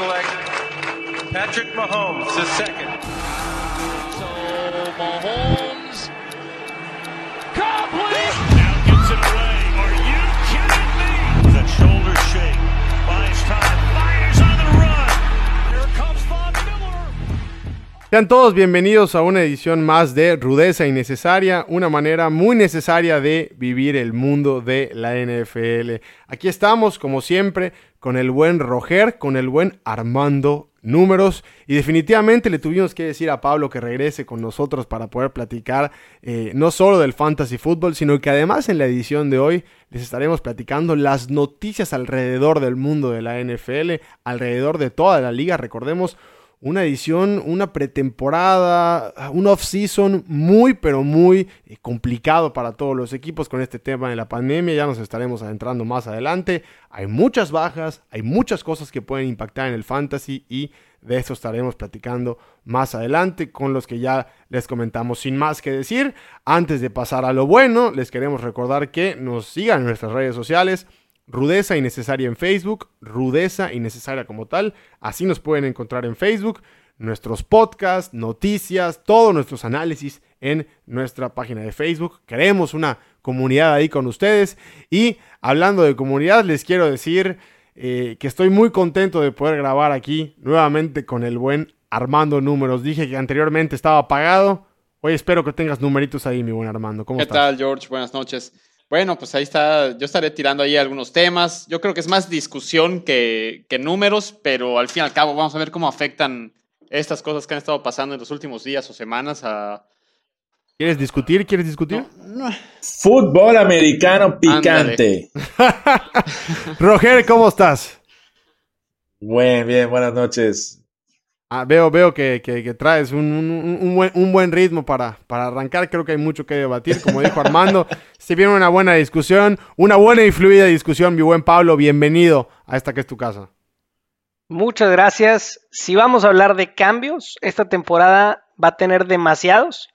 select Patrick Mahomes, the second. So Mahomes complete. Now gets it away. Are you kidding me? A shoulder shake. Buys time. Fires on the run. Here comes Von Miller. Sean todos bienvenidos a una edición más de Rudeza Innecesaria, una manera muy necesaria de vivir el mundo de la NFL. Aquí estamos, como siempre, con el buen Roger, con el buen Armando Números y definitivamente le tuvimos que decir a Pablo que regrese con nosotros para poder platicar eh, no solo del fantasy fútbol, sino que además en la edición de hoy les estaremos platicando las noticias alrededor del mundo de la NFL, alrededor de toda la liga. Recordemos una edición, una pretemporada, un off-season muy, pero muy eh, complicado para todos los equipos con este tema de la pandemia. Ya nos estaremos adentrando más adelante. Hay muchas bajas, hay muchas cosas que pueden impactar en el fantasy y de eso estaremos platicando más adelante con los que ya les comentamos. Sin más que decir, antes de pasar a lo bueno, les queremos recordar que nos sigan en nuestras redes sociales. Rudeza Innecesaria en Facebook, Rudeza Innecesaria como tal. Así nos pueden encontrar en Facebook, nuestros podcasts, noticias, todos nuestros análisis en nuestra página de Facebook. Queremos una comunidad ahí con ustedes. Y hablando de comunidad, les quiero decir eh, que estoy muy contento de poder grabar aquí nuevamente con el buen Armando Números. Dije que anteriormente estaba apagado. Hoy espero que tengas numeritos ahí, mi buen Armando. ¿Cómo ¿Qué estás? tal, George? Buenas noches. Bueno, pues ahí está. Yo estaré tirando ahí algunos temas. Yo creo que es más discusión que, que números, pero al fin y al cabo vamos a ver cómo afectan estas cosas que han estado pasando en los últimos días o semanas a... ¿Quieres discutir? ¿Quieres discutir? Fútbol americano picante. Roger, ¿cómo estás? Bien, bien, buenas noches. Ah, veo, veo que, que- que traes un, un- un buen, un buen ritmo para, para arrancar. Creo que hay mucho que debatir. Como dijo Armando, si viene una buena discusión, una buena y fluida discusión, mi buen Pablo, bienvenido a esta que es tu casa. Muchas gracias. Si vamos a hablar de cambios, esta temporada va a tener demasiados.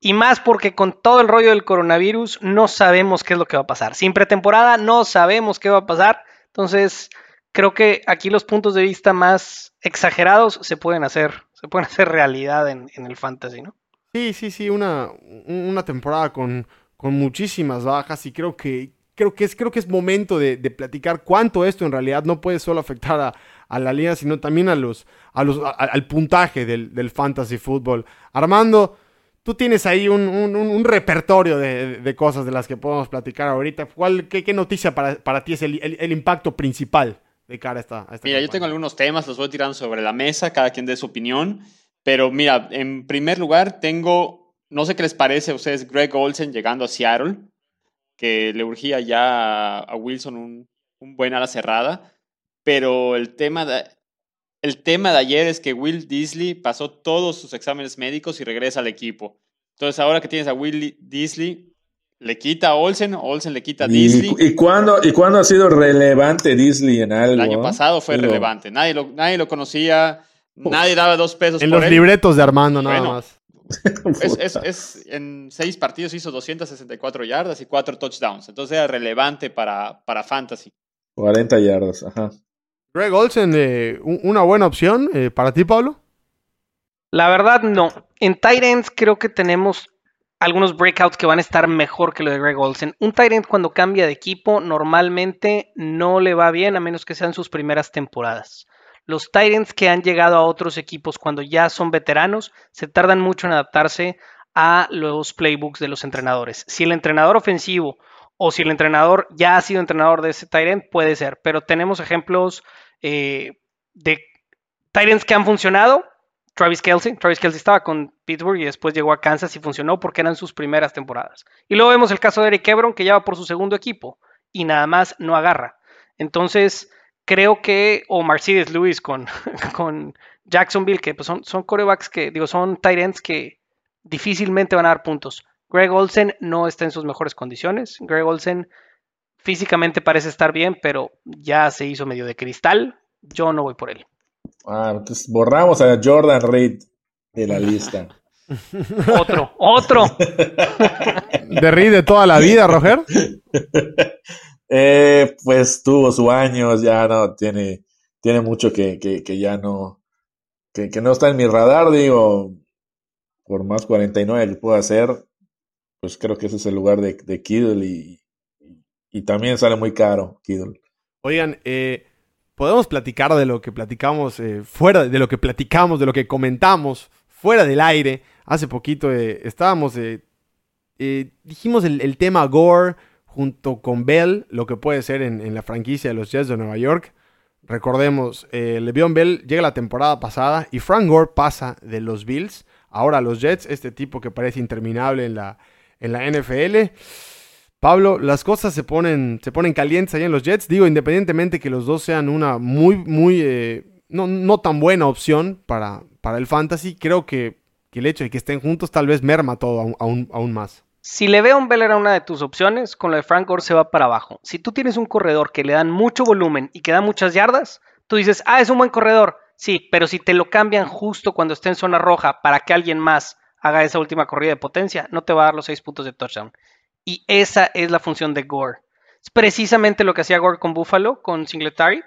Y más porque con todo el rollo del coronavirus no sabemos qué es lo que va a pasar. Sin pretemporada no sabemos qué va a pasar. Entonces, creo que aquí los puntos de vista más exagerados se pueden hacer, se pueden hacer realidad en, en el fantasy, ¿no? Sí, sí, sí, una, una temporada con, con muchísimas bajas y creo que, creo que, es, creo que es momento de, de platicar cuánto esto en realidad no puede solo afectar a, a la liga, sino también a los, a los, a- al puntaje del, del fantasy fútbol. Armando, tú tienes ahí un, un- repertorio de, de cosas de las que podemos platicar ahorita. ¿Cuál, qué, qué noticia para, para ti es el- el impacto principal de cara a esta, a esta Mira, yo tengo algunos temas, los voy tirando sobre la mesa, cada quien dé su opinión. Pero mira, en primer lugar tengo, no sé qué les parece a ustedes, Greg Olsen llegando a Seattle, que le urgía ya a, a Wilson un, un buen ala cerrada. Pero el tema, de, el tema de ayer es que Will Disley pasó todos sus exámenes médicos y regresa al equipo. Entonces ahora que tienes a Will Disley, le quita a Olsen, Olsen le quita a Disley. ¿Y, y cuándo, ¿Y cuándo ha sido relevante Disley en algo? El año pasado fue Digo, relevante. Nadie lo, nadie lo conocía. Nadie daba dos pesos En por los él. libretos de Armando, nada Bueno. más. Es, es- es- en seis partidos hizo 264 yardas y cuatro touchdowns. Entonces era relevante para, para Fantasy. 40 yardas, ajá. Greg Olsen, eh, un- una buena opción eh, para ti, Pablo. La verdad, no. En tight ends creo que tenemos algunos breakouts que van a estar mejor que lo de Greg Olsen. Un end cuando cambia de equipo normalmente no le va bien a menos que sean sus primeras temporadas. Los ends que han llegado a otros equipos cuando ya son veteranos se tardan mucho en adaptarse a los playbooks de los entrenadores. Si el entrenador ofensivo o si el entrenador ya ha sido entrenador de ese end, puede ser. Pero tenemos ejemplos eh, de ends que han funcionado Travis Kelsey. Travis Kelsey estaba con Pittsburgh y después llegó a Kansas y funcionó porque eran sus primeras temporadas. Y luego vemos el caso de Eric Ebron que ya va por su segundo equipo y nada más no agarra. Entonces, creo que, o Mercedes Lewis con, con Jacksonville, que pues son, son corebacks que, digo, son tight ends que difícilmente van a dar puntos. Greg Olsen no está en sus mejores condiciones. Greg Olsen físicamente parece estar bien, pero ya se hizo medio de cristal. Yo no voy por él. Ah, entonces borramos a Jordan Reed de la lista. Otro, otro. De Reed de toda la vida, Roger. Eh, pues tuvo su años, ya no tiene tiene mucho que, que, que ya no, que, que no está en mi radar, digo, por más 49 que pueda hacer, pues creo que ese es el lugar de, de Kittle y, y también sale muy caro Kittle. Oigan, eh, podemos platicar de lo que platicamos eh, fuera, de lo que platicamos, de lo que comentamos fuera del aire. Hace poquito eh, estábamos, eh, eh, dijimos el, tema Gore junto con Bell, lo que puede ser en, la franquicia de los Jets de Nueva York. Recordemos, Le'Veon Bell llega la temporada pasada y Frank Gore pasa de los Bills ahora a los Jets, este tipo que parece interminable en la, en la NFL. Pablo, las cosas se ponen, se ponen calientes ahí en los Jets. Digo, independientemente que los dos sean una muy, muy, eh, no, no tan buena opción para, para el fantasy, creo que, que el hecho de que estén juntos tal vez merma todo aún, aún, más. Si Le'Veon Bell era una de tus opciones, con lo de Frank Gore se va para abajo. Si tú tienes un corredor que le dan mucho volumen y que da muchas yardas, tú dices, ah, es un buen corredor. Sí, pero si te lo cambian justo cuando esté en zona roja para que alguien más haga esa última corrida de potencia, no te va a dar los seis puntos de touchdown. Y esa es la función de Gore. Es precisamente lo que hacía Gore con Buffalo, con Singletary.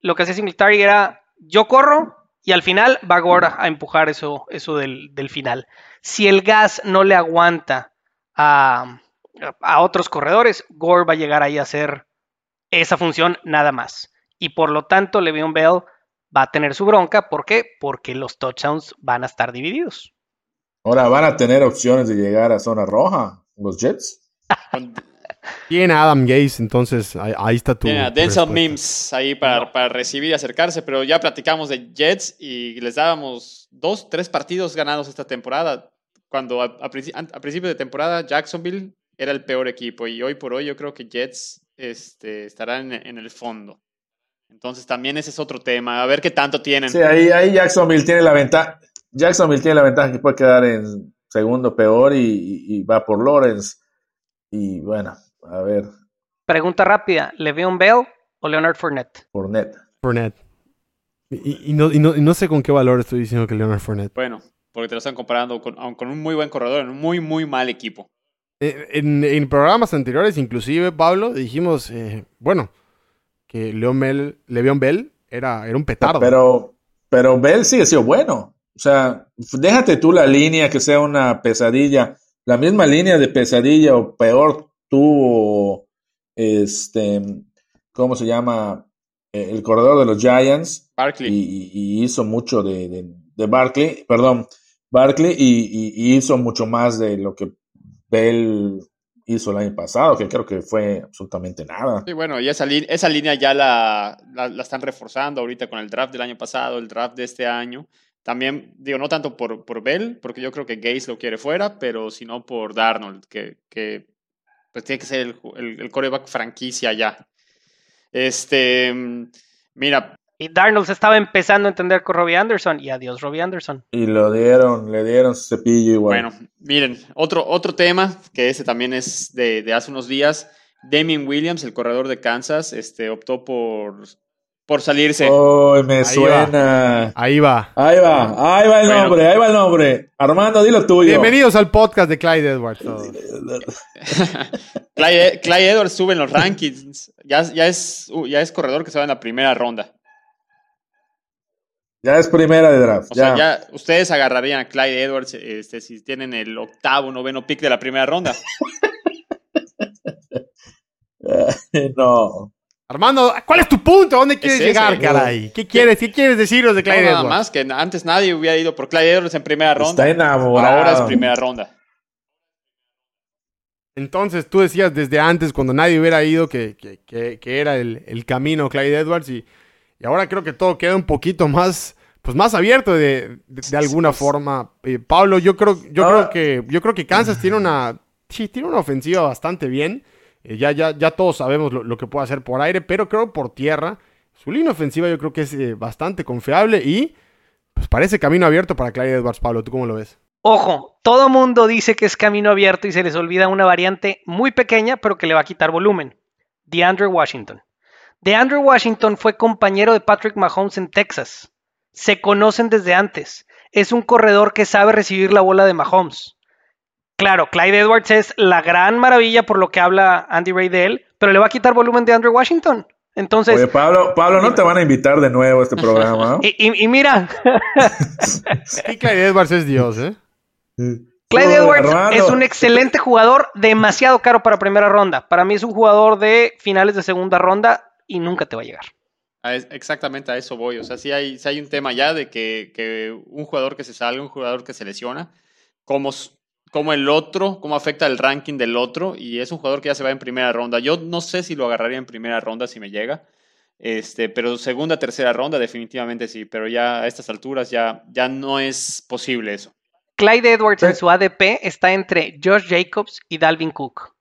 Lo que hacía Singletary era, yo corro y al final va Gore a empujar eso, eso del, final. Si el gas no le aguanta a, a, otros corredores, Gore va a llegar ahí a hacer esa función nada más. Y por lo tanto, Le'Veon Bell va a tener su bronca. ¿Por qué? Porque los touchdowns van a estar divididos. Ahora van a tener opciones de llegar a zona roja, los Jets. Tiene Adam Gaze, entonces ahí, ahí está tu. Tiene a tu Denzel respuesta. Mims ahí para, para recibir y acercarse, pero ya platicamos de Jets y les dábamos dos, tres partidos ganados esta temporada. Cuando a, a principio de temporada Jacksonville era el peor equipo y hoy por hoy yo creo que Jets este, estarán en, en el fondo. Entonces también ese es otro tema, a ver qué tanto tienen. Sí, ahí, ahí Jacksonville tiene la ventaja. Jacksonville tiene la ventaja que puede quedar en segundo peor y, y- y va por Lawrence. Y bueno, a ver, Pregunta rápida: ¿Le'Veon Bell o Leonard Fournette? por net. Fournette. Y, y no, y no- y no sé con qué valor estoy diciendo que Leonard Fournette. Bueno, porque te lo están comparando con, con un muy buen corredor en un muy, muy mal equipo. Eh, En, en programas anteriores, inclusive, Pablo, dijimos, eh, bueno, que Leon Bell, Le'Veon Bell era, era un petardo. Pero, pero Bell sigue siendo bueno. O sea, déjate tú la línea que sea una pesadilla. La misma línea de pesadilla o peor tuvo este, ¿cómo se llama? Eh, El corredor de los Giants. Barkley. y, y- y hizo mucho de, de, de Barkley, perdón, Barkley y, y- y hizo mucho más de lo que Bell hizo el año pasado, que creo que fue absolutamente nada. Sí, bueno, y esa, esa línea ya la, la, la están reforzando ahorita con el draft del año pasado, el draft de este año. También, digo, no tanto por, por Bell, porque yo creo que Gaze lo quiere fuera, pero sino por Darnold, que, que pues tiene que ser el, el, el coreback franquicia ya. Este, mira, Y Darnold se estaba empezando a entender con Robbie Anderson. Y adiós, Robbie Anderson. Y lo dieron, le dieron su cepillo igual. bueno, miren, otro, otro tema, que ese también es de, de hace unos días. Damien Williams, el corredor de Kansas, este, optó por, por salirse. ¡Oh, me Ahí suena! Ahí va. Ahí va, ahí va el Bueno. nombre, ahí va el nombre. Armando, dilo tuyo. Bienvenidos al podcast de Clyde Edwards. Clyde Edwards sube en los rankings. Ya, ya, es, uh, ya es corredor que se va en la primera ronda. Ya es primera de draft. O ya. sea, ya ustedes agarrarían a Clyde Edwards este, si tienen el octavo, noveno pick de la primera ronda. no. Armando, ¿cuál es tu punto? ¿A ¿Dónde quieres ese. llegar, caray? ¿Qué quieres, ¿Qué quieres decirnos de No, Clyde nada Edwards? más que antes nadie hubiera ido por Clyde Edwards en primera ronda. Está enamorado. Ahora es primera ronda. Entonces tú decías desde antes, cuando nadie hubiera ido, que, que- que- que era el, el camino Clyde Edwards y, y ahora creo que todo queda un poquito más, pues más abierto de, de- de alguna forma. Eh, Pablo, yo creo, yo Ahora- creo que, yo creo que Kansas tiene una, sí, tiene una ofensiva bastante bien. Eh, ya, ya, ya todos sabemos lo, que puede hacer por aire, pero creo por tierra. Su línea ofensiva yo creo que es eh, bastante confiable y pues parece camino abierto para Clyde Edwards, Pablo. ¿Tú cómo lo ves? Ojo, todo mundo dice que es camino abierto y se les olvida una variante muy pequeña, pero que le va a quitar volumen. DeAndre Washington. DeAndre Washington fue compañero de Patrick Mahomes en Texas. Se conocen desde antes. Es un corredor que sabe recibir la bola de Mahomes. Claro, Clyde Edwards es la gran maravilla por lo que habla Andy Ray de él, pero le va a quitar volumen de Andrew Washington. Entonces, Oye, Pablo, Pablo, no te van a invitar de nuevo a este programa. ¿no? y, y- y mira, Y Clyde Edwards es Dios, ¿eh? Clyde Edwards es un excelente jugador, demasiado caro para primera ronda. Para mí es un jugador de finales de segunda ronda y nunca te va a llegar. Exactamente a eso voy. O sea, sí hay, sí hay un tema ya de que, que un jugador que se salga, un jugador que se lesiona, cómo, s- cómo el otro, cómo afecta el ranking del otro, y es un jugador que ya se va en primera ronda. Yo no sé si lo agarraría en primera ronda si me llega, este, pero segunda, tercera ronda definitivamente sí, pero ya a estas alturas ya, ya no es posible eso. Clyde Edwards en su ADP está entre Josh Jacobs y Dalvin Cook.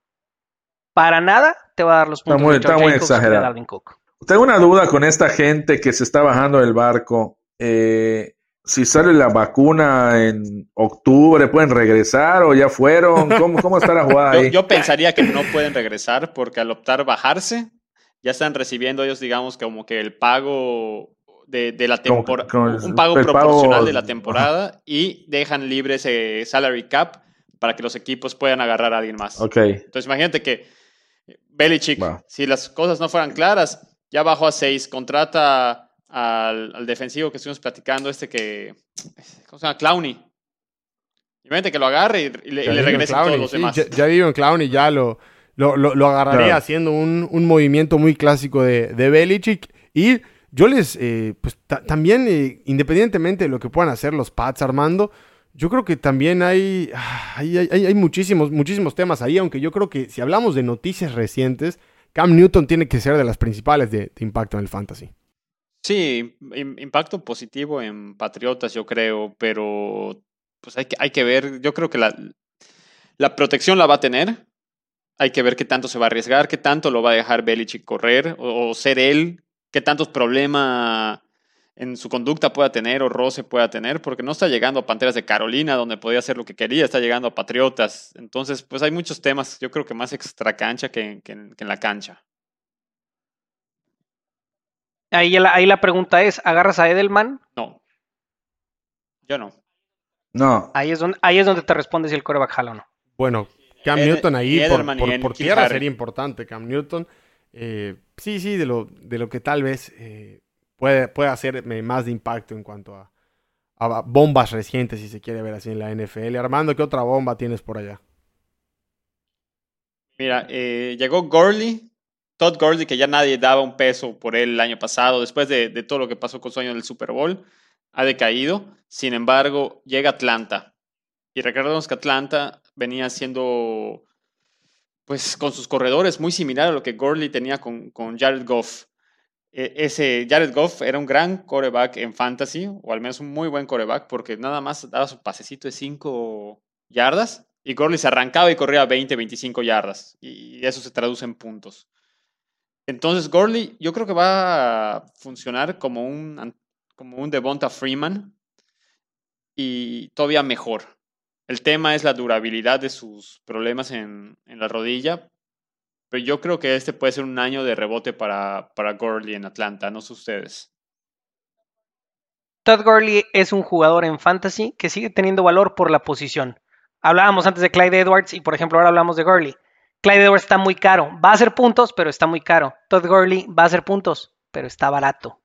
Para nada te va a dar los Está puntos muy- de está muy Jacobs y de exagerado. Dalvin Cook. Tengo una duda con esta gente que se está bajando del barco. Eh, si sale la vacuna en octubre, ¿pueden regresar o ya fueron? ¿Cómo, cómo está la jugada Yo, ahí? yo pensaría que no pueden regresar porque al optar bajarse, ya están recibiendo ellos, digamos, como que el pago de, de la temporada, un pago proporcional de la temporada y dejan libre ese salary cap para que los equipos puedan agarrar a alguien más. Ok. Entonces imagínate que Belichick, Va. si las cosas no fueran claras, ya bajó a 6, contrata al, al defensivo que estuvimos platicando, este que, ¿cómo se llama? Clowney. Imagínate que lo agarre y, y le, regresen Clowney, todos los sí, demás. ya, ya digo en Clown y ya lo, lo, lo- lo agarraría Claro. haciendo un, un movimiento muy clásico de, de Belichick. Y yo les, eh, pues ta- también, eh, independientemente de lo que puedan hacer los Pats Armando, yo creo que también hay, ah, hay, hay- hay muchísimos, muchísimos temas ahí, aunque yo creo que si hablamos de noticias recientes, Cam Newton tiene que ser de las principales de, de impacto en el fantasy. Sí, im- impacto positivo en Patriotas, yo creo, pero pues hay que, hay que ver, yo creo que la, la protección la va a tener, hay que ver qué tanto se va a arriesgar, qué tanto lo va a dejar Belichick correr, o, ser él, qué tantos problemas en su conducta pueda tener o roce pueda tener, porque no está llegando a Panteras de Carolina, donde podía hacer lo que quería, está llegando a Patriotas, entonces pues hay muchos temas, yo creo que más extra cancha que, que que en la cancha. Ahí la, ahí la pregunta es, ¿agarras a Edelman? No, yo no. No. Ahí es donde, ahí es donde te responde si el coreback jala o no. Bueno, Cam Ed- Newton ahí por, tierra Harry. sería importante. Cam Newton, eh, sí, sí, de lo, de lo que tal vez eh, puede, puede hacer eh, más de impacto en cuanto a, a bombas recientes, si se quiere ver así en la NFL. Armando, ¿qué otra bomba tienes por allá? Mira, eh, llegó Gurley, Todd Gurley, que ya nadie daba un peso por él el año pasado, después de, todo lo que pasó con su año del Super Bowl, ha decaído. Sin embargo, llega Atlanta. Y recordemos que Atlanta venía siendo, pues, con sus corredores muy similar a lo que Gurley tenía con, con Jared Goff. E- ese Jared Goff era un gran coreback en fantasy, o al menos un muy buen coreback, porque nada más daba su pasecito de 5 yardas y Gurley se arrancaba y corría 20, 25 yardas. Y eso se traduce en puntos. Entonces, Gurley, yo creo que va a funcionar como un, como un Devonta Freeman y todavía mejor. El tema es la durabilidad de sus problemas en, en la rodilla. Pero yo creo que este puede ser un año de rebote para, para Gurley en Atlanta, no sé ustedes. Todd Gurley es un jugador en fantasy que sigue teniendo valor por la posición. Hablábamos antes de Clyde Edwards y por ejemplo ahora hablamos de Gurley. Clyde Edwards está muy caro. Va a hacer puntos, pero está muy caro. Todd Gurley va a hacer puntos, pero está barato.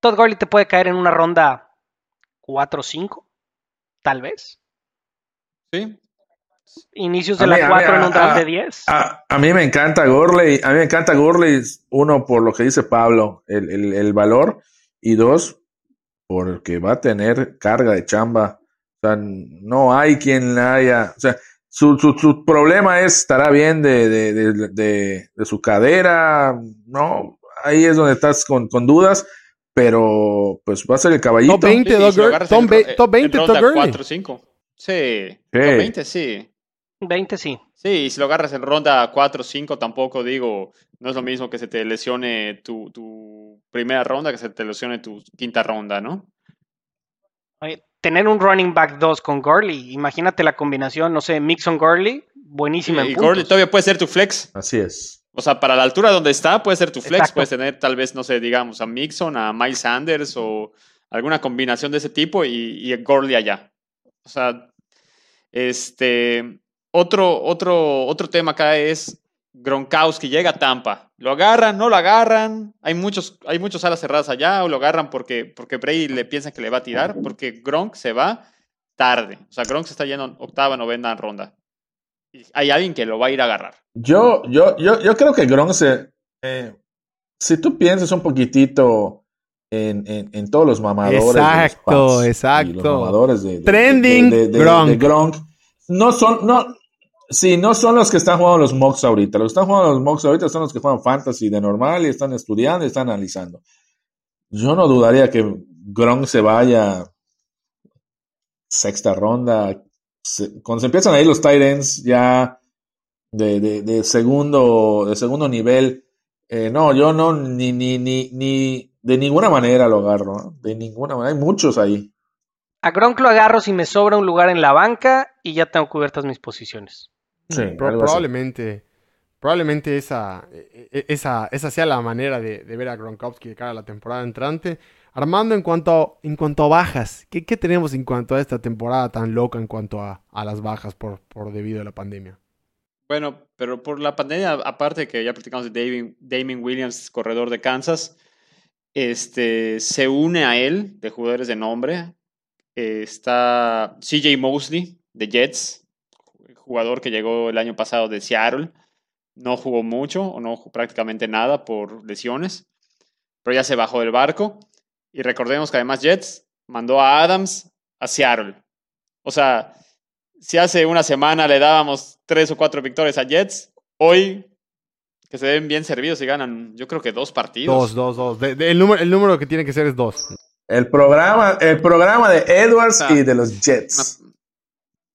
Todd Gurley te puede caer en una ronda 4 o 5, tal vez. ¿Sí? Inicios de mí- la a mí- 4 en un draft de 10. A, a mí me encanta Gurley. A mí me encanta Gurley, uno, por lo que dice Pablo, el, el- el valor, y dos, porque va a tener carga de chamba. O sea, no hay quien la haya. O sea, su, su, su problema es, estará bien de, de, de, de- de su cadera, ¿no? Ahí es donde estás con, con dudas, pero pues va a ser el caballito. Top 20, Sí, si Top en top 20, en Gurley. 4 5. Sí, Sí. top 20, sí. 20 sí. Sí, y si lo agarras en ronda 4 o 5, tampoco digo, no es lo mismo que se te lesione tu, tu primera ronda que se te lesione tu quinta ronda, ¿no? Tener un running back 2 con Gurley, imagínate la combinación, no sé, Mixon Gurley, buenísima en y puntos. Gurley todavía puede ser tu flex. Así es. O sea, para la altura donde está, puede ser tu flex. Exacto. Puedes tener tal vez, no sé, digamos, a Mixon, a Miles Sanders o alguna combinación de ese tipo y, y a Gurley allá. O sea, este, otro, otro, otro tema acá es, Gronkowski llega a Tampa. ¿Lo agarran? ¿No lo agarran? Hay muchos, hay muchos alas cerradas allá o lo agarran porque, porque Brady le piensa que le va a tirar, porque Gronk se va tarde. O sea, Gronk se está yendo en octava, novena ronda. Y hay alguien que lo va a ir a agarrar. Yo, yo, yo, yo creo que Gronk se. eh, si tú piensas un poquitito en, en, en todos los mamadores. de los Exacto, y exacto. los mamadores de, de- Trending de- de- de- Gronk. de Gronk, No son, no, sí, no son los que están jugando los mocks ahorita. Los que están jugando los mocks ahorita son los que juegan fantasy de normal y están estudiando y están analizando. Yo no dudaría que Gronk se vaya sexta ronda. Cuando se empiezan ahí los tight ends ya de, de, segundo, de segundo nivel, eh, no, yo no, ni, ni, ni, ni, de ninguna manera lo agarro, de ninguna manera. Hay muchos ahí. A Gronk lo agarro si me sobra un lugar en la banca y ya tengo cubiertas mis posiciones. Sí, Pro- así. probablemente, probablemente esa, e- e- esa, esa sea la manera de, de ver a Gronkowski de cara a la temporada entrante. Armando, en cuanto, en cuanto a bajas, ¿qué, qué tenemos en cuanto a esta temporada tan loca en cuanto a, a las bajas por, por debido a la pandemia? Bueno, pero por la pandemia, aparte que ya platicamos de Damien, Damien Williams, corredor de Kansas, este, se une a él, de jugadores de nombre. Eh, está CJ Mosley, de Jets, jugador que llegó el año pasado de Seattle. No jugó mucho o no jugó prácticamente nada por lesiones, pero ya se bajó del barco. Y recordemos que además Jets mandó a Adams a Seattle. O sea, si hace una semana le dábamos tres o cuatro victorias a Jets, hoy que se ven bien servidos y ganan, yo creo que dos partidos. Dos, dos, dos. De- de- el, número, el número que tiene que ser es dos. El programa, el programa de Edwards Ah, y de los Jets.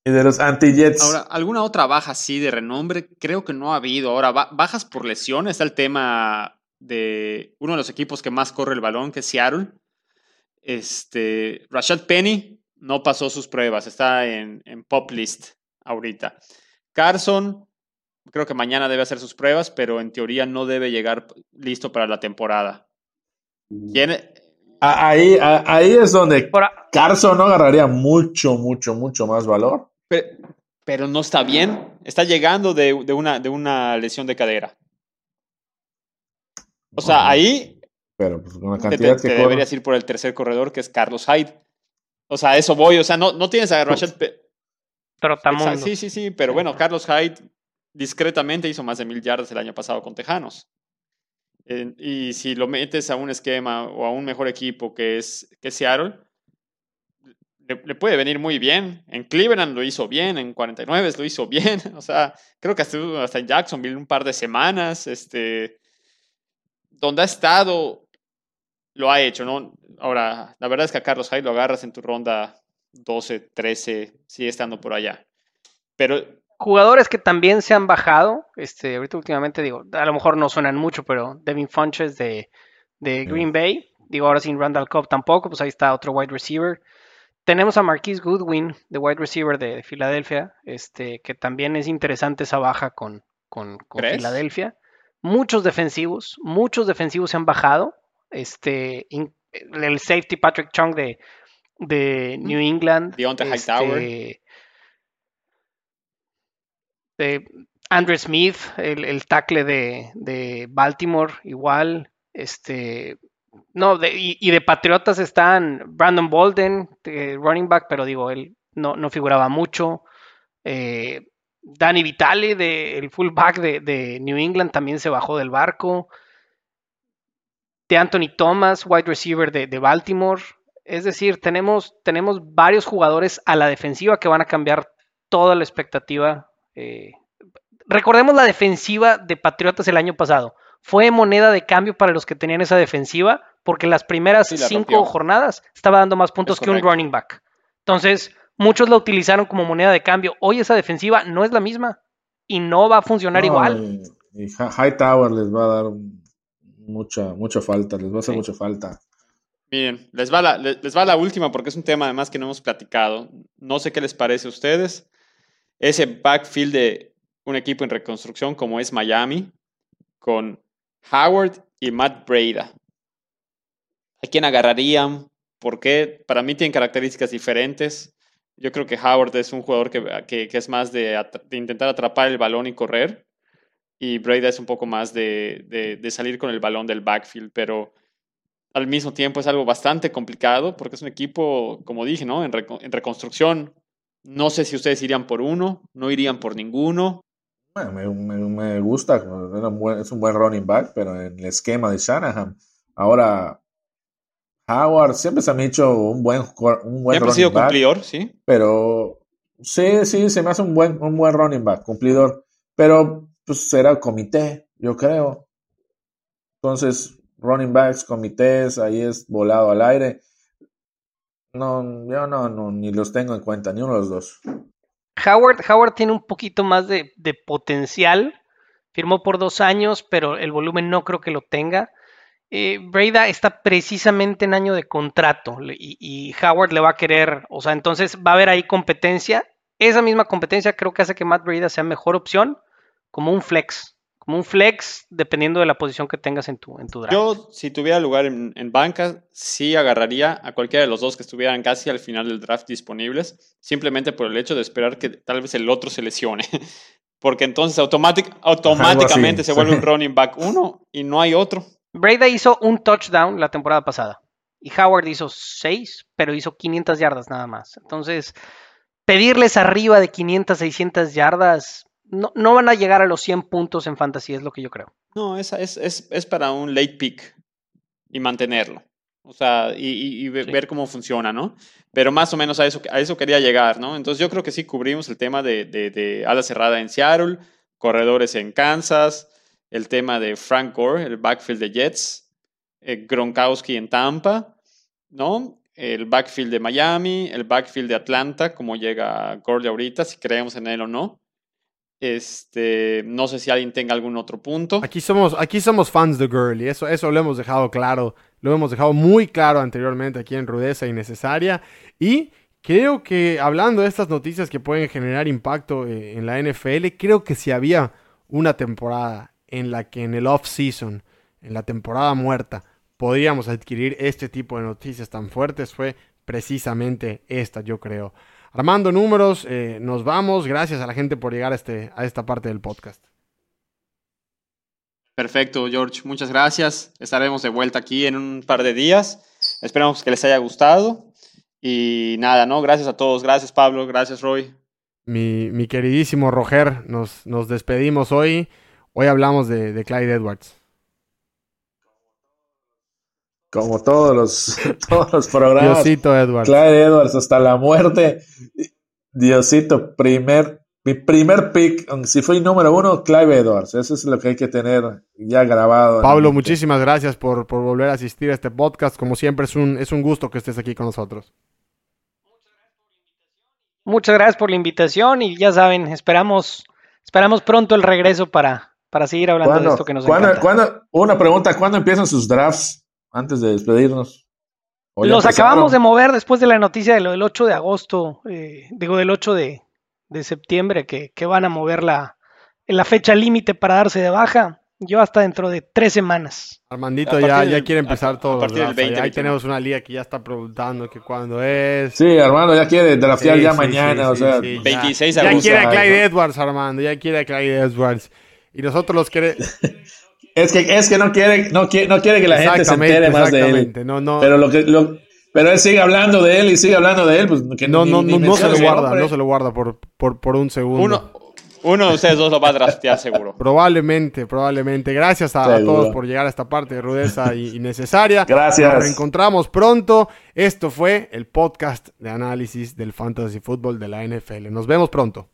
Y de los anti-Jets. Ahora, ¿alguna otra baja así de renombre? Creo que no ha habido. Ahora, ba- bajas por lesión. Está el tema de uno de los equipos que más corre el balón, que es Seattle. Este, Rashad Penny no pasó sus pruebas. Está en, en pop list ahorita. Carson, creo que mañana debe hacer sus pruebas, pero en teoría no debe llegar listo para la temporada. ¿Quién? Ahí, ahí es donde Carson no agarraría mucho, mucho, mucho más valor. Pe- Pero no está bien. Está llegando de, de una, de una lesión de cadera. O sea, ahí Pero pues, te, cantidad te- que te deberías ir por el tercer corredor, que es Carlos Hyde. O sea, a eso voy. O sea, no, no tienes a Rashad. Pe- Trotamundo. Sí, sí, sí. Pero bueno, Carlos Hyde discretamente hizo más de mil yardas el año pasado con Tejanos. Eh, y si lo metes a un esquema o a un mejor equipo que es, que es Seattle, le, le puede venir muy bien. En Cleveland lo hizo bien, en 49 lo hizo bien. O sea, creo que hasta, hasta en Jacksonville un par de semanas. Este, donde ha estado, lo ha hecho, ¿no? Ahora, la verdad es que a Carlos Hyde lo agarras en tu ronda 12, 13, sigue estando por allá. Pero Jugadores que también se han bajado, este, ahorita últimamente digo, a lo mejor no suenan mucho, pero Devin Funches de, de Green Bay, digo ahora sin Randall Cobb tampoco, pues ahí está otro wide receiver. Tenemos a Marquise Goodwin, de wide receiver de Filadelfia, este, que también es interesante esa baja con, con, con. Filadelfia. Muchos defensivos, muchos defensivos se han bajado. Este, in- el safety Patrick Chung de, de New England. Deontay Hightower. este, de Andrew Smith, el, el tackle de, de Baltimore, igual. Este, no, de- y, de Patriotas están Brandon Bolden, de running back, pero digo, él no, no figuraba mucho. Eh, Danny Vitale, el fullback de, New England, también se bajó del barco. De Anthony Thomas, wide receiver de, de Baltimore. Es decir, tenemos, tenemos varios jugadores a la defensiva que van a cambiar toda la expectativa. eh. Recordemos la defensiva de Patriotas el año pasado. Fue moneda de cambio para los que tenían esa defensiva, porque las primeras Sí, la cinco rompió. jornadas estaba dando más puntos Es que un running back. Entonces, muchos la utilizaron como moneda de cambio. Hoy esa defensiva no es la misma y no va a funcionar No, igual. Y, y Hi- Hightower les va a dar mucha, mucha falta, les va a hacer Sí. mucha falta. Miren, les va, la, le- les va la última porque es un tema además que no hemos platicado. No sé qué les parece a ustedes. Ese backfield de un equipo en reconstrucción como es Miami, con Howard y Matt Breda. ¿A quién agarrarían? ¿Por qué? Para mí tienen características diferentes. Yo creo que Howard es un jugador que, que- es más de, intentar atrapar el balón y correr. y Breda es un poco más de, de, salir con el balón del backfield, pero al mismo tiempo es algo bastante complicado porque es un equipo, como dije, ¿no? En reconstrucción. No sé si ustedes irían por uno, no irían por ninguno. Bueno, me, me- me gusta, era un buen- es un buen running back, pero en el esquema de Shanahan. Ahora, Howard siempre se me ha hecho un buen, un buen running sido back, cumplidor, ¿sí? pero sí, sí, se me hace un buen, un buen running back, cumplidor, pero pues será comité, yo creo. Entonces, running backs, comités, ahí es volado al aire. No, yo no, no, ni los tengo en cuenta, ni uno de los dos. Howard, Howard tiene un poquito más de, potencial. Firmó por dos años, pero el volumen no creo que lo tenga. Eh, Breda está precisamente en año de contrato y, y Howard le va a querer, o sea, entonces va a haber ahí competencia. Esa misma competencia creo que hace que Matt Breda sea mejor opción como un flex, como un flex dependiendo de la posición que tengas en tu, en tu draft. Yo, si tuviera lugar en, en banca, sí agarraría a cualquiera de los dos que estuvieran casi al final del draft disponibles, simplemente por el hecho de esperar que tal vez el otro se lesione. Porque entonces automátic- automáticamente se sí. vuelve un running back uno y no hay otro. Breda hizo un touchdown la temporada pasada y Howard hizo seis, pero hizo 500 yardas nada más. Entonces, pedirles arriba de 500, 600 yardas, no, no van a llegar a los 100 puntos en fantasy, es lo que yo creo. No, esa es, es, es para un late pick y mantenerlo. O sea, y, y- y ve- Sí. ver cómo funciona, ¿no? Pero más o menos a eso, a eso quería llegar, ¿no? Entonces yo creo que sí cubrimos el tema de, de, de ala cerrada en Seattle, corredores en Kansas, el tema de Frank Gore, el backfield de Jets, eh, Gronkowski en Tampa, ¿no? El backfield de Miami, el backfield de Atlanta, como llega Gore de ahorita, si creemos en él o no. Este, no sé si alguien tenga algún otro punto. Aquí somos, aquí somos fans de Gurley, eso, eso lo hemos dejado claro, lo hemos dejado muy claro anteriormente aquí en Rudeza Innecesaria. Y creo que hablando de estas noticias que pueden generar impacto eh, en la NFL, creo que si había una temporada en la que en el off-season, en la temporada muerta, podríamos adquirir este tipo de noticias tan fuertes, fue precisamente esta, yo creo. Armando números, eh, nos vamos. Gracias a la gente por llegar a, este, a esta parte del podcast. Perfecto, George. Muchas gracias. Estaremos de vuelta aquí en un par de días. Esperamos que les haya gustado. Y nada, ¿no? Gracias a todos. Gracias, Pablo. Gracias, Roy. Mi, mi queridísimo Roger, nos, nos despedimos hoy. Hoy hablamos de, de Clyde Edwards. Como todos los, todos los programas. Diosito Edwards. Clyde Edwards hasta la muerte. Diosito, primer, mi primer pick, si fui número uno, Clive Edwards. Eso es lo que hay que tener ya grabado. Pablo, muchísimas gracias por, por volver a asistir a este podcast. Como siempre, es un, es un gusto que estés aquí con nosotros. Muchas gracias por la invitación y ya saben, esperamos, esperamos pronto el regreso para, para seguir hablando de ¿Cuándo- esto que nos cuándo- encanta. cuándo- una pregunta, ¿cuándo empiezan sus drafts? Antes de despedirnos. ¿O ya Los empezaron? acabamos de mover después de la noticia de lo del 8 de agosto, eh, digo del 8 de, de septiembre, que, que van a mover la, la fecha límite para darse de baja. Yo hasta dentro de tres semanas. Armandito A ya, ya quiere a- empezar a todos los partir del. Ahí- 20, Ahí tenemos una liga que ya está preguntando que cuándo es. Sí, Armando ya quiere draftear Sí, ya sí, mañana, sí, o sí, sea. sí, ya. 26 de Ya agosto. quiere a Clyde ¿no? Edwards, Armando. Ya quiere a Clyde Edwards. Y nosotros los queremos. Es que, es que no quiere, no quiere, no quiere que la gente se entere más de él. exactamente. No, no, Pero lo que, lo, pero él sigue hablando de él y sigue hablando de él, pues que no, ni- no, ni no, no se lo guarda, nombre. no se lo guarda por, por, por un segundo. Uno, uno de ustedes dos lo va a draftear seguro. Probablemente, probablemente. Gracias a, todos por llegar a esta parte de rudeza y, y necesaria. Gracias. Nos reencontramos pronto. Esto fue el podcast de análisis del fantasy fútbol de la NFL. Nos vemos pronto.